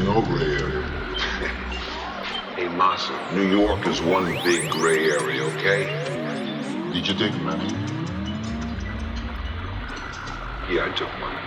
no gray area. hey, Massa, New York is one big gray area, okay? Did you take money? Yeah, I took money.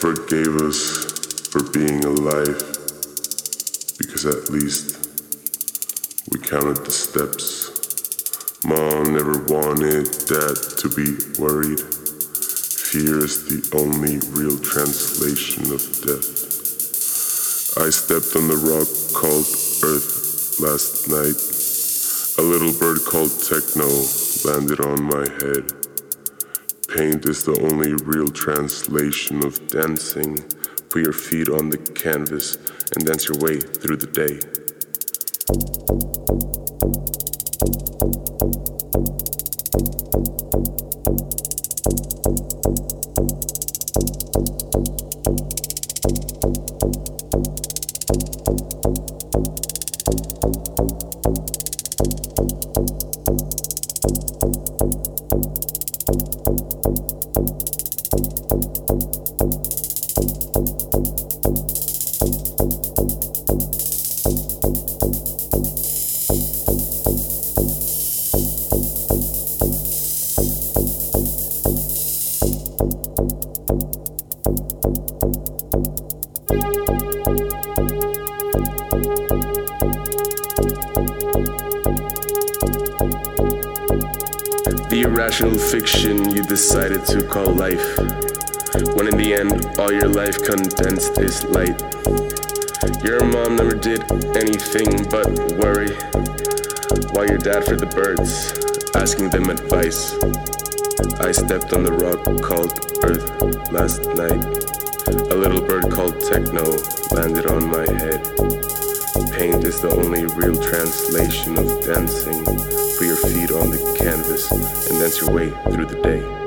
Forgave us for being alive because at least we counted the steps. Mom never wanted dad to be worried. Fear is the only real translation of death. I stepped on the rock called Earth last night. A little bird called Techno landed on my head. Paint is the only real translation of dancing. Put your feet on the canvas and dance your way through the day. The irrational fiction you decided to call life. When in the end, all your life condensed is light. Your mom never did anything but worry. While your dad fed the birds, asking them advice. I stepped on the rock called Earth last night. A little bird called Techno landed on my head. Paint is the only real translation of dancing. Put your feet on the canvas and dance your way through the day.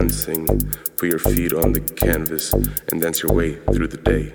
Dancing. Put your feet on the canvas and dance your way through the day.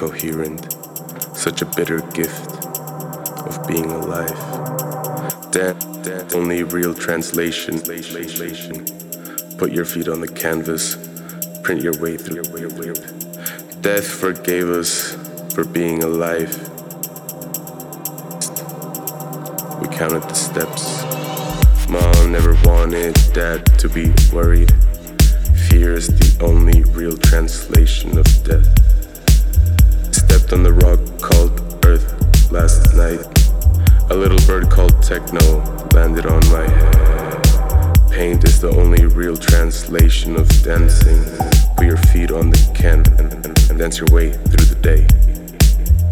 Incoherent, such a bitter gift of being alive. That, that only real translation. Put your feet on the canvas, print your way through. Death forgave us for being alive. We counted the steps. Mom never wanted dad to be worried. Fear is the only real translation of death. On the rock called Earth last night. A little bird called Techno landed on my head. Paint is the only real translation of dancing. Put your feet on the can and dance your way through the day.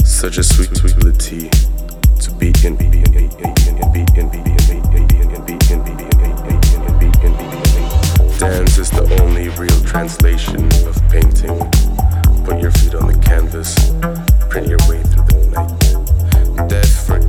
Such a sweet ability to be in, be in, be in, be in, be in. Dance is the only real translation of painting. Put your feet on the canvas, print your way through the night. Death forgave